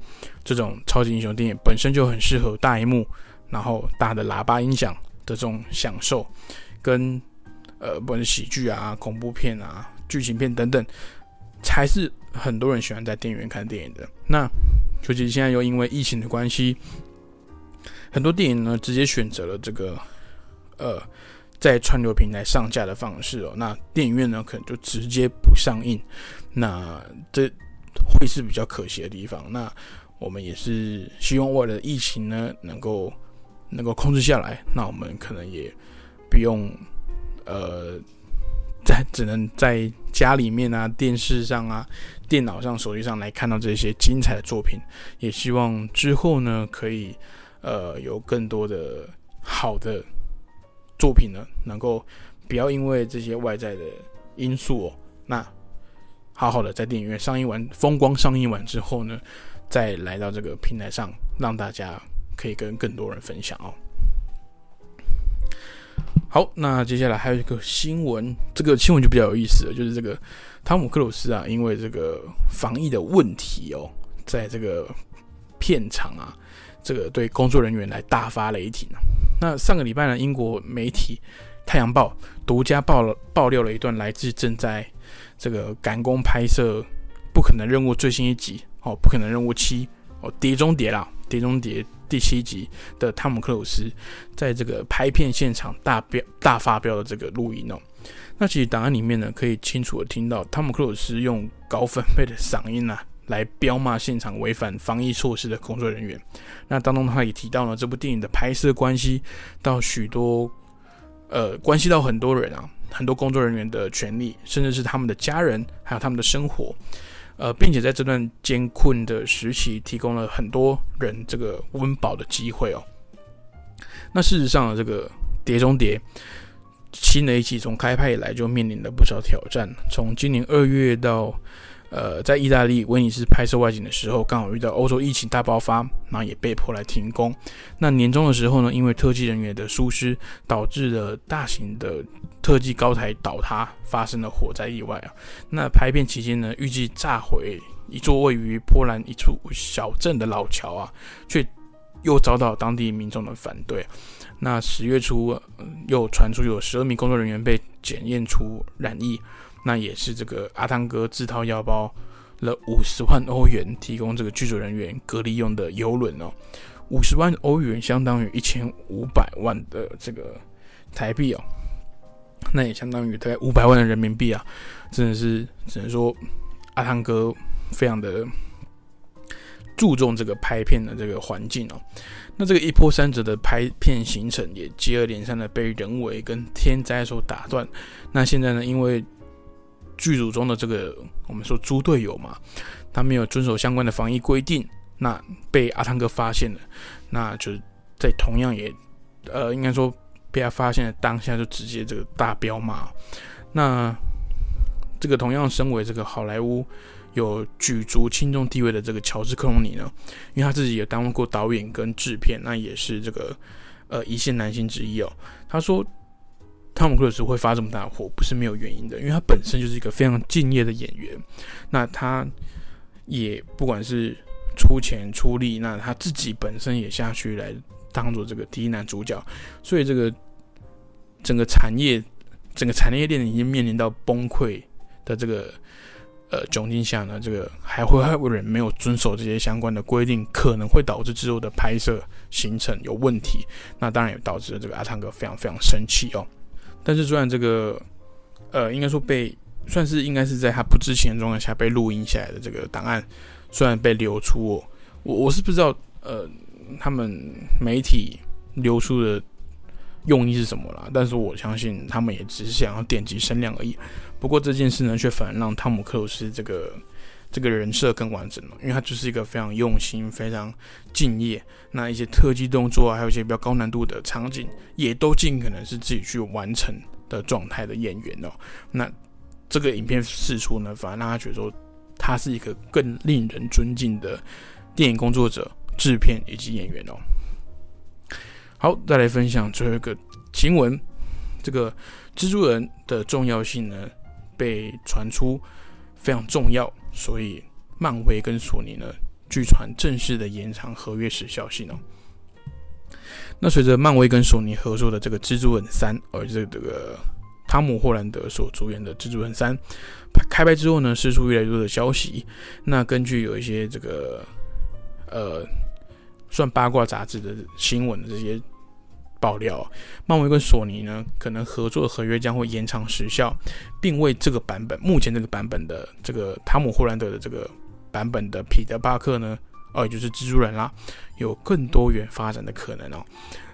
这种超级英雄电影本身就很适合大荧幕，然后大的喇叭音响的这种享受，跟呃不管是喜剧啊、恐怖片啊、剧情片等等，才是很多人喜欢在电影院看电影的。那尤其现在又因为疫情的关系。很多电影呢，直接选择了这个，呃，在串流平台上架的方式哦。那电影院呢，可能就直接不上映。那这会是比较可惜的地方。那我们也是希望为了疫情呢，能够能够控制下来。那我们可能也不用，呃，在只能在家里面啊、电视上啊、电脑上、手机上来看到这些精彩的作品。也希望之后呢，可以。呃，有更多的好的作品呢，能够不要因为这些外在的因素哦，那好好的在电影院上映完，风光上映完之后呢，再来到这个平台上，让大家可以跟更多人分享哦。好，那接下来还有一个新闻，这个新闻就比较有意思了，就是这个汤姆克鲁斯啊，因为这个防疫的问题哦，在这个片场啊。这个对工作人员来大发雷霆啊！那上个礼拜呢，英国媒体《太阳报》独家爆了爆料了一段来自正在这个赶工拍摄《不可能任务》最新一集哦，《不可能任务七》哦，《碟中谍》啦，《碟中谍》第七集的汤姆克鲁斯在这个拍片现场大飙大发飙的这个录音哦。那其实档案里面呢，可以清楚的听到汤姆克鲁斯用高分贝的嗓音啊。来彪骂现场违反防疫措施的工作人员。那当中他也提到了这部电影的拍摄关系到许多，呃，关系到很多人啊，很多工作人员的权利，甚至是他们的家人，还有他们的生活，呃，并且在这段艰困的时期，提供了很多人这个温饱的机会哦。那事实上，这个《碟中谍》新的一期从开拍以来就面临了不少挑战，从今年二月到。呃，在意大利威尼斯拍摄外景的时候，刚好遇到欧洲疫情大爆发，那也被迫来停工。那年终的时候呢，因为特技人员的疏失，导致了大型的特技高台倒塌，发生了火灾意外啊。那拍片期间呢，预计炸毁一座位于波兰一处小镇的老桥啊，却又遭到当地民众的反对。那十月初、又传出有十二名工作人员被检验出染疫，那也是这个阿汤哥自掏腰包了五十万欧元提供这个剧组人员隔离用的游轮哦，五十万欧元相当于一千五百万的这个台币哦，那也相当于大概五百万的人民币啊，真的是只能说阿汤哥非常的注重这个拍片的这个环境哦。那这个一波三折的拍片行程也接二连三的被人为跟天灾所打断。那现在呢，因为剧组中的这个我们说猪队友嘛，他没有遵守相关的防疫规定，那被阿汤哥发现了，那就是在同样也呃，应该说被他发现的当下就直接这个大飙骂。那这个同样身为这个好莱坞有举足轻重地位的这个乔治克隆尼呢，因为他自己也担任过导演跟制片，那也是这个呃一线男星之一哦。他说，汤姆克鲁斯会发这么大的火，不是没有原因的，因为他本身就是一个非常敬业的演员。那他也不管是出钱出力，那他自己本身也下去来当做这个第一男主角，所以这个整个产业整个产业链已经面临到崩溃的这个。呃，窘境下呢，这个还会还有人没有遵守这些相关的规定，可能会导致之后的拍摄行程有问题。那当然也导致了这个阿汤哥非常非常生气哦。但是虽然这个，呃，应该说被算是应该是在他不知情的状况下被录音下来的这个档案，虽然被流出哦，我我是不知道，呃，他们媒体流出的用意是什么啦。但是我相信他们也只是想要点击声量而已。不过这件事呢，却反而让汤姆克鲁斯这个这个人设更完整了，因为他就是一个非常用心、非常敬业，那一些特技动作啊，还有一些比较高难度的场景，也都尽可能是自己去完成的状态的演员哦。那这个影片试出呢，反而让他觉得说，他是一个更令人尊敬的电影工作者、制片以及演员哦。好，再来分享最后一个新闻，这个蜘蛛人的重要性呢？被传出非常重要，所以漫威跟索尼呢，据传正式的延长合约时效性哦。那随着漫威跟索尼合作的这个《蜘蛛人三》，而这个汤姆·霍兰德所主演的《蜘蛛人三》开拍之后呢，释出越来越多的消息。那根据有一些这个呃，算八卦杂志的新闻的这些。爆料，漫威跟索尼呢，可能合作的合约将会延长时效，并为这个版本，目前这个版本的这个汤姆·霍兰德的这个版本的彼得·巴克呢，哦，也就是蜘蛛人啦，有更多元发展的可能哦。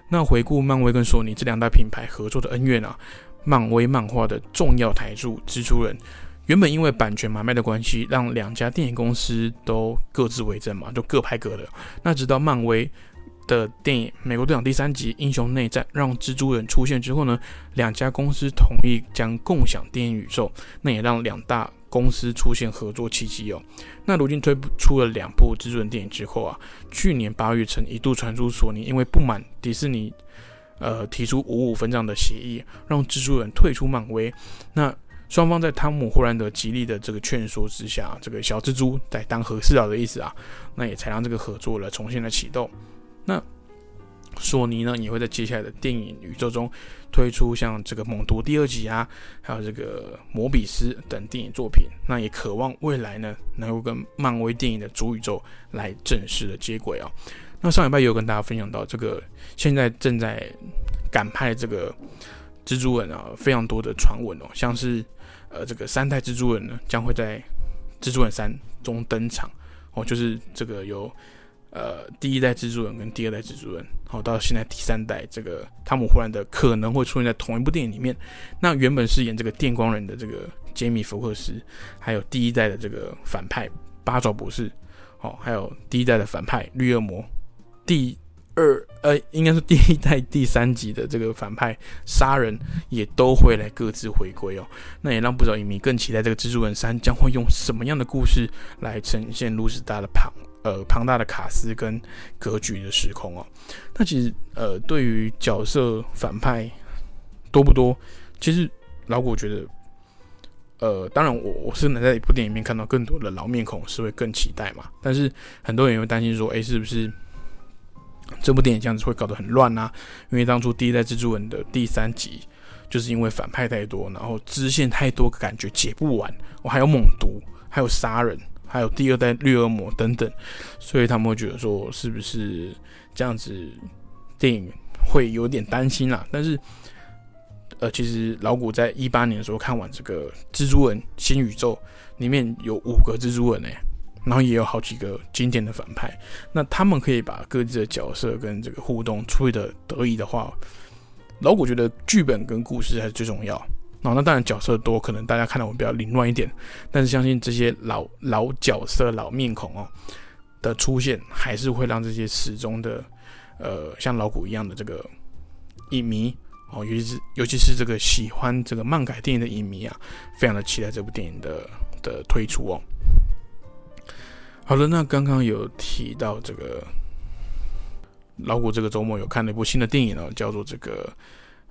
那回顾漫威跟索尼这两大品牌合作的恩怨啊，漫威漫画的重要台柱蜘蛛人，原本因为版权买卖的关系，让两家电影公司都各自为政嘛，就各拍各的。那直到漫威。的电影《美国队长》第三集《英雄内战》让蜘蛛人出现之后呢，两家公司同意将共享电影宇宙，那也让两大公司出现合作契机哦。那如今推出了两部蜘蛛人电影之后啊，去年八月曾一度传出索尼因为不满迪士尼，呃提出五五分账的协议，让蜘蛛人退出漫威。那双方在汤姆·霍兰德极力的这个劝说之下，这个小蜘蛛在当和事佬的意思啊，那也才让这个合作了重新的启动。那索尼呢也会在接下来的电影宇宙中推出像这个《猛毒》第二集啊，还有这个《摩比斯》等电影作品。那也渴望未来呢能够跟漫威电影的主宇宙来正式的接轨啊。那上礼拜也有跟大家分享到，这个现在正在赶拍这个蜘蛛人啊，非常多的传闻哦，像是呃这个三代蜘蛛人呢将会在《蜘蛛人三》中登场哦，就是这个有。呃，第一代蜘蛛人跟第二代蜘蛛人，好到现在第三代，这个汤姆·霍兰德可能会出现在同一部电影里面。那原本饰演这个电光人的这个杰米·福克斯，还有第一代的这个反派八爪博士，哦，还有第一代的反派绿恶魔，第二呃，应该是第一代第三集的这个反派杀人也都会来各自回归哦。那也让不少影迷更期待这个蜘蛛人三将会用什么样的故事来呈现卢斯达的庞呃庞大的卡斯跟格局的时空哦。那其实呃，对于角色反派多不多，其实老古觉得。呃，当然，我我是能在一部电影里面看到更多的老面孔，是会更期待嘛。但是很多人也会担心说，哎，是不是这部电影这样子会搞得很乱啊？因为当初第一代蜘蛛人的第三集，就是因为反派太多，然后支线太多，感觉解不完。我还有猛毒，还有杀人，还有第二代绿恶魔等等，所以他们会觉得说，是不是这样子电影会有点担心啦？但是。呃，其实老古在一八年的时候看完这个《蜘蛛人新宇宙》，里面有五个蜘蛛人哎，然后也有好几个经典的反派，那他们可以把各自的角色跟这个互动处理的得意的话，老古觉得剧本跟故事还是最重要。哦那当然角色多，可能大家看到我比较凌乱一点，但是相信这些老老角色、老面孔哦的出现，还是会让这些始终的呃像老古一样的这个影迷。哦，尤其是尤其是这个喜欢这个漫改电影的影迷啊，非常的期待这部电影的的推出哦。好了，那刚刚有提到这个老谷这个周末有看了一部新的电影哦，叫做这个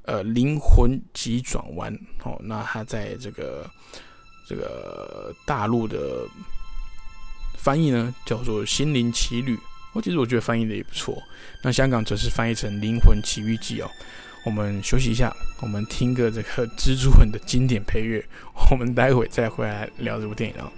呃灵魂急转弯哦。那他在这个这个大陆的翻译呢叫做心灵奇旅，我其实我觉得翻译的也不错。那香港则是翻译成灵魂奇遇记哦。我们休息一下，我们听个这个蜘蛛人的经典配乐，我们待会再回来聊这部电影啊。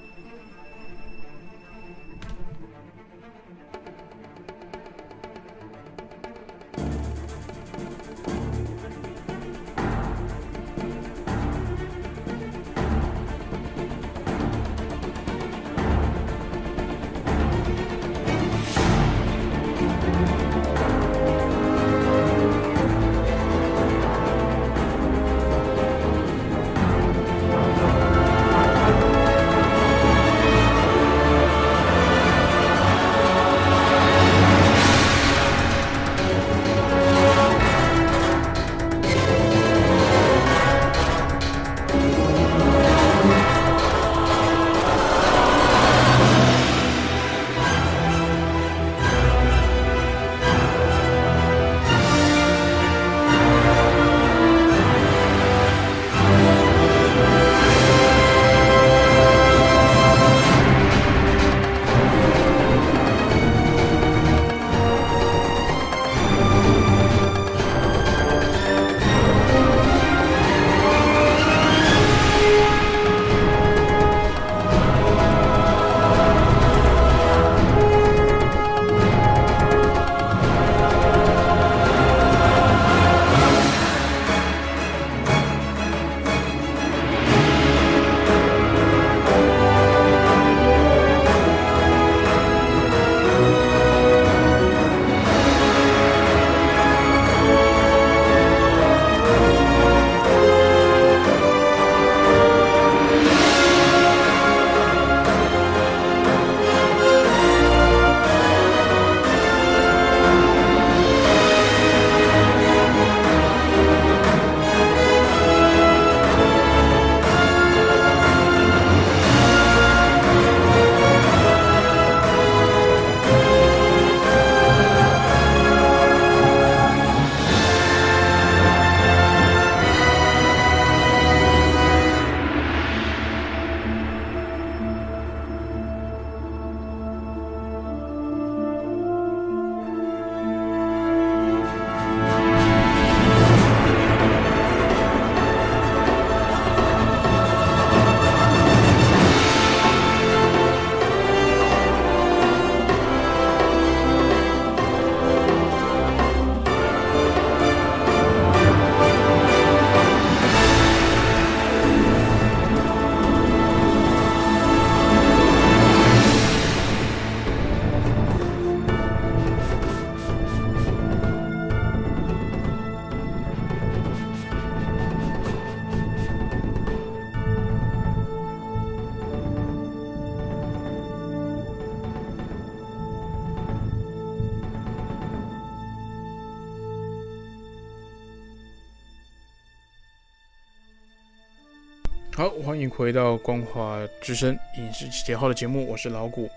迎回到光华之声影视节号的节目，我是老谷。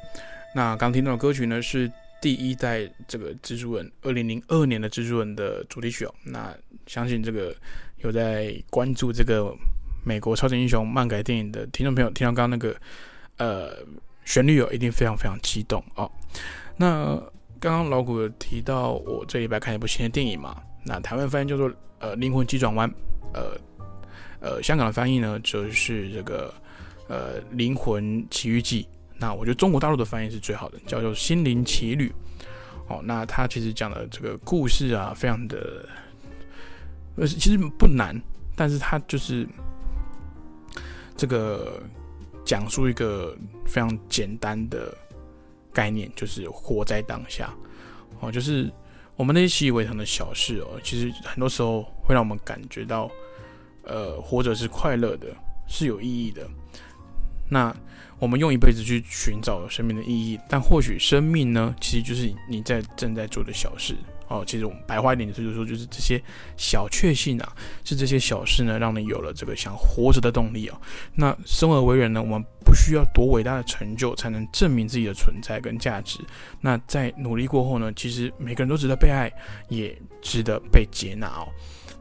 那刚听到的歌曲呢，是第一代这个蜘蛛人二零零二年的蜘蛛人的主题曲哦。那相信这个有在关注这个美国超级英雄漫改电影的听众朋友，听到刚刚那个呃旋律哦，一定非常非常激动哦。那刚刚老谷有提到我这礼拜看一部新的电影嘛？那台湾翻译叫做呃灵魂急转弯，呃。呃，香港的翻译呢，就是这个呃《灵魂奇遇记》。那我觉得中国大陆的翻译是最好的，叫做《心灵奇旅》。哦，那它其实讲的这个故事啊，非常的呃，其实不难，但是它就是这个讲述一个非常简单的概念，就是活在当下。哦，就是我们那些习以为常的小事哦，其实很多时候会让我们感觉到。呃，活着是快乐的，是有意义的。那我们用一辈子去寻找生命的意义，但或许生命呢，其实就是你在正在做的小事哦。其实我们白话一点就是说，就是这些小确幸啊，是这些小事呢，让你有了这个想活着的动力哦。那生而为人呢，我们不需要多伟大的成就才能证明自己的存在跟价值。那在努力过后呢，其实每个人都值得被爱，也值得被接纳哦。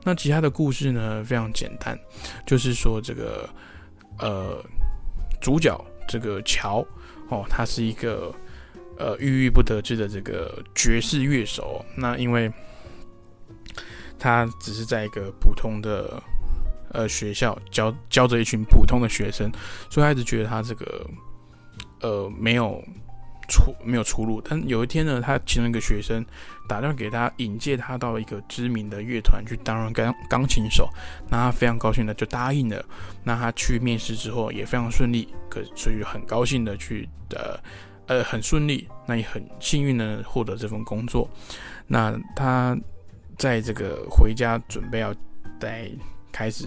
那其他的故事呢？非常简单，就是说这个呃主角这个乔哦，他是一个呃郁郁不得志的这个爵士乐手。那因为他只是在一个普通的呃学校教教着一群普通的学生，所以他一直觉得他这个呃没有。出没有出路，但有一天呢，他其中一个学生打电话给他，引荐他到一个知名的乐团去担任钢钢琴手，那他非常高兴的就答应了。那他去面试之后也非常顺利，可所以很高兴的去呃呃很顺利，那也很幸运的获得这份工作。那他在这个回家准备要在开始。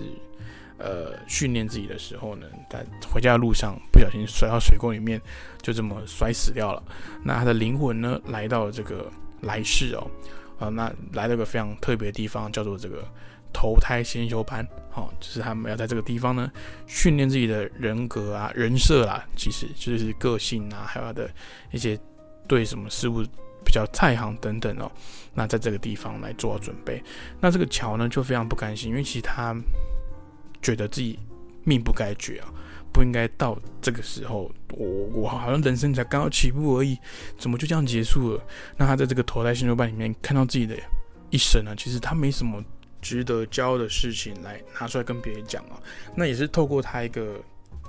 呃，训练自己的时候呢，在回家的路上不小心摔到水沟里面，就这么摔死掉了。那他的灵魂呢，来到了这个来世哦，啊，那来了个非常特别的地方，叫做这个投胎先修班。哦，就是他们要在这个地方呢，训练自己的人格啊、人设啦，其实就是个性啊，还有他的一些对什么事物比较在行等等哦。那在这个地方来做准备。那这个桥呢，就非常不甘心，因为其实他。觉得自己命不该绝啊，不应该到这个时候，我我好像人生才刚刚起步而已，怎么就这样结束了？那他在这个投胎星球班里面看到自己的一生呢，其实他没什么值得骄傲的事情来拿出来跟别人讲啊。那也是透过他一个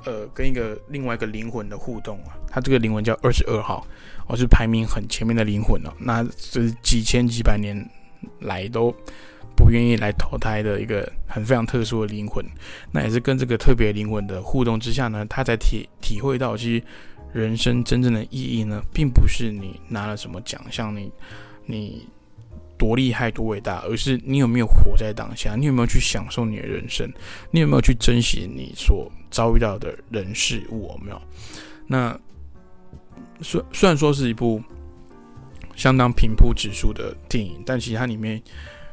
呃跟一个另外一个灵魂的互动啊，他这个灵魂叫二十二号，哦是排名很前面的灵魂哦，那这几千几百年来都。不愿意来投胎的一个很非常特殊的灵魂，那也是跟这个特别灵魂的互动之下呢，他才体体会到，其实人生真正的意义呢，并不是你拿了什么奖项，你你多厉害多伟大，而是你有没有活在当下，你有没有去享受你的人生，你有没有去珍惜你所遭遇到的人事物，有没有？那虽虽然说是一部相当平铺直述的电影，但其实它里面。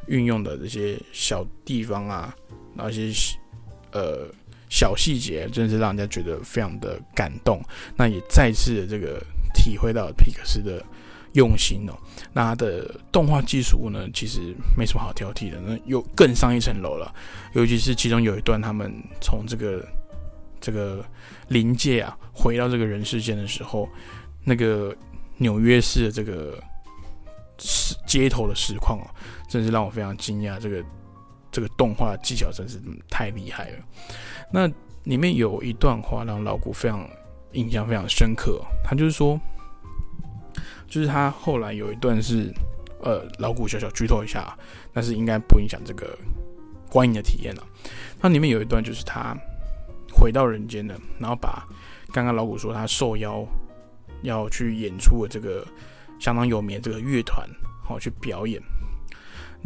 运用的这些小地方啊，那些呃小细节，真是让人家觉得非常的感动。那也再次的这个体会到皮克斯的用心哦。那它的动画技术呢，其实没什么好挑剔的，那又更上一层楼了。尤其是其中有一段，他们从这个这个临界啊，回到这个人世间的时候，那个纽约市的这个。实街头的实况哦，真是让我非常惊讶。这个这个动画技巧真是太厉害了。那里面有一段话让老古非常印象非常深刻。他就是说，就是他后来有一段是呃，老古小小剧透一下，但是应该不影响这个观影的体验了。那里面有一段就是他回到人间了，然后把刚刚老古说他受邀要去演出的这个。相当有名的这个乐团，好去表演。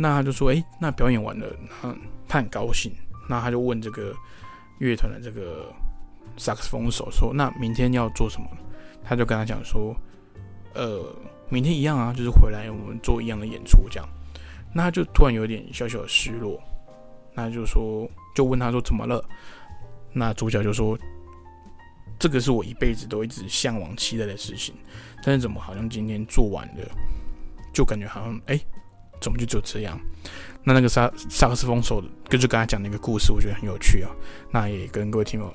那他就说：“哎，那表演完了，他他很高兴。那他就问这个乐团的这个萨克斯风手说：‘那明天要做什么？’他就跟他讲说：‘呃，明天一样啊，就是回来我们做一样的演出这样。’那他就突然有点小小的失落。那就说，就问他说：‘怎么了？’那主角就说：“这个是我一辈子都一直向往、期待的事情，但是怎么好像今天做完了，就感觉好像哎，怎么就只有这样？”那那个萨萨克斯风手跟就跟他讲那个故事，我觉得很有趣啊。那也跟各位听友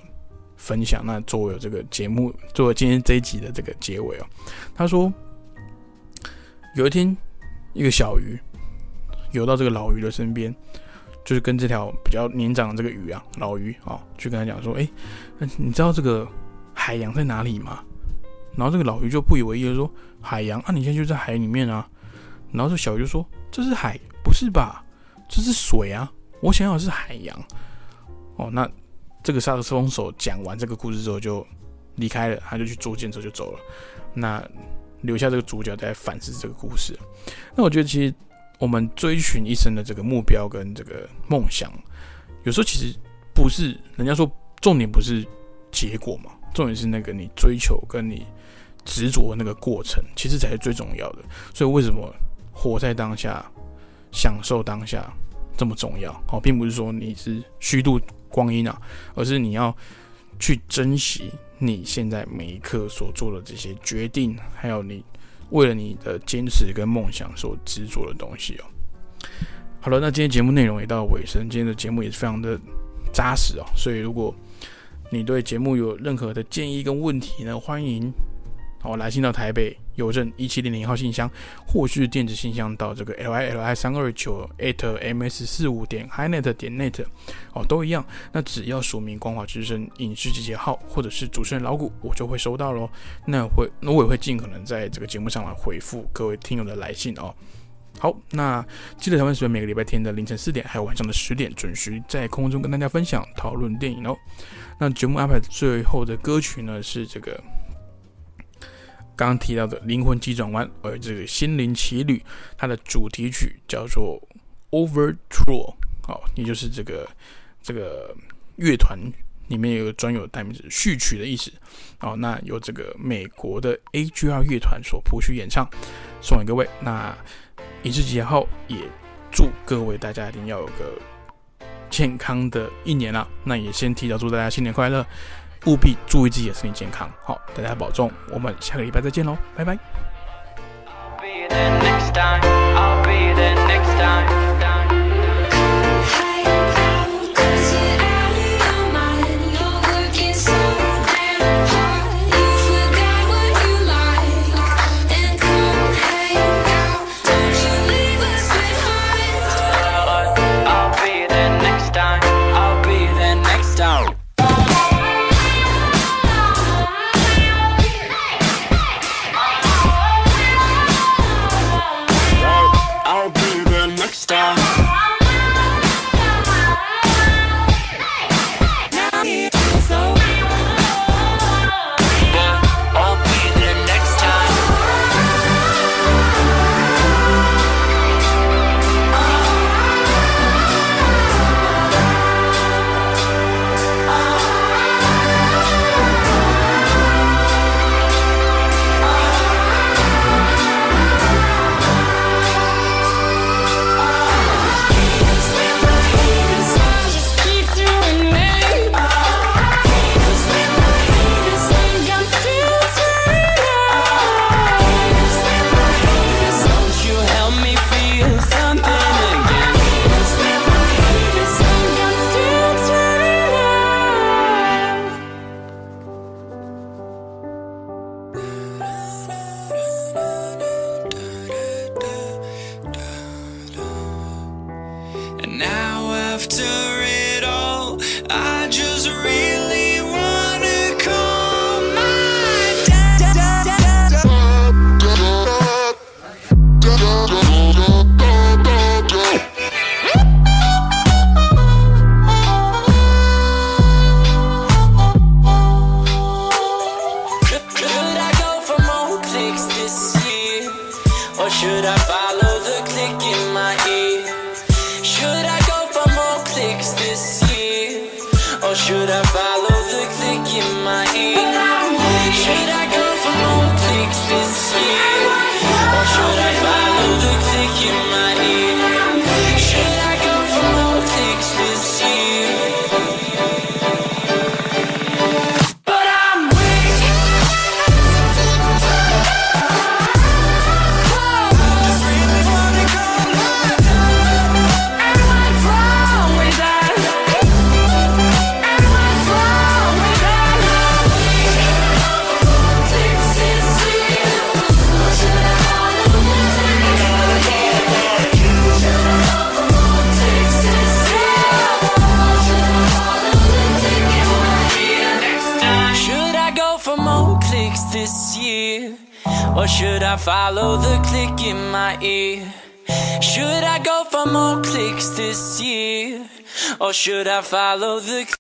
分享。那作为这个节目，作为今天这一集的这个结尾哦，他说有一天，一个小鱼游到这个老鱼的身边，就是跟这条比较年长的这个鱼啊，老鱼啊，去跟他讲说：“哎，你知道这个海洋在哪里吗？”然后这个老鱼就不以为意的说：“海洋啊，你现在就在海里面啊。”然后这小鱼就说：“这是海，不是吧？这是水啊！我想要的是海洋。”哦，那这个萨克斯风手讲完这个故事之后就离开了，他就去坐舰车就走了。那留下这个主角在反思这个故事。那我觉得其实我们追寻一生的这个目标跟这个梦想，有时候其实不是人家说重点不是结果嘛，重点是那个你追求跟你执着的那个过程，其实才是最重要的。所以为什么活在当下，享受当下这么重要？哦，并不是说你是虚度光阴啊，而是你要去珍惜你现在每一刻所做的这些决定，还有你为了你的坚持跟梦想所执着的东西哦。好了，那今天节目内容也到尾声，今天的节目也是非常的扎实哦。所以如果你对节目有任何的建议跟问题呢，欢迎哦来信到台北邮政一七零零号信箱，或是电子信箱到这个 l i l i 三二九 at m s 四五点 hinet 点 net 哦，都一样。那只要署名光华之声影视集结号，或者是主持人老谷，我就会收到喽。那会，那我也会尽可能在这个节目上来回复各位听友的来信哦。好，那记得台湾时间每个礼拜天的凌晨四点，还有晚上的十点，准时在空中跟大家分享讨论电影哦。那节目安排最后的歌曲呢，是这个刚刚提到的《灵魂急转弯》，而这个《心灵奇旅》，它的主题曲叫做《Overture》，好，也就是这个这个乐团里面有个专有代名词序曲的意思。哦，那由这个美国的 AGR 乐团所谱曲演唱，送给各位。那影视节后也祝各位大家一定要有个健康的一年啦。那也先提早祝大家新年快乐，务必注意自己的身体健康。好，大家保重，我们下个礼拜再见喽，拜拜。Should I follow the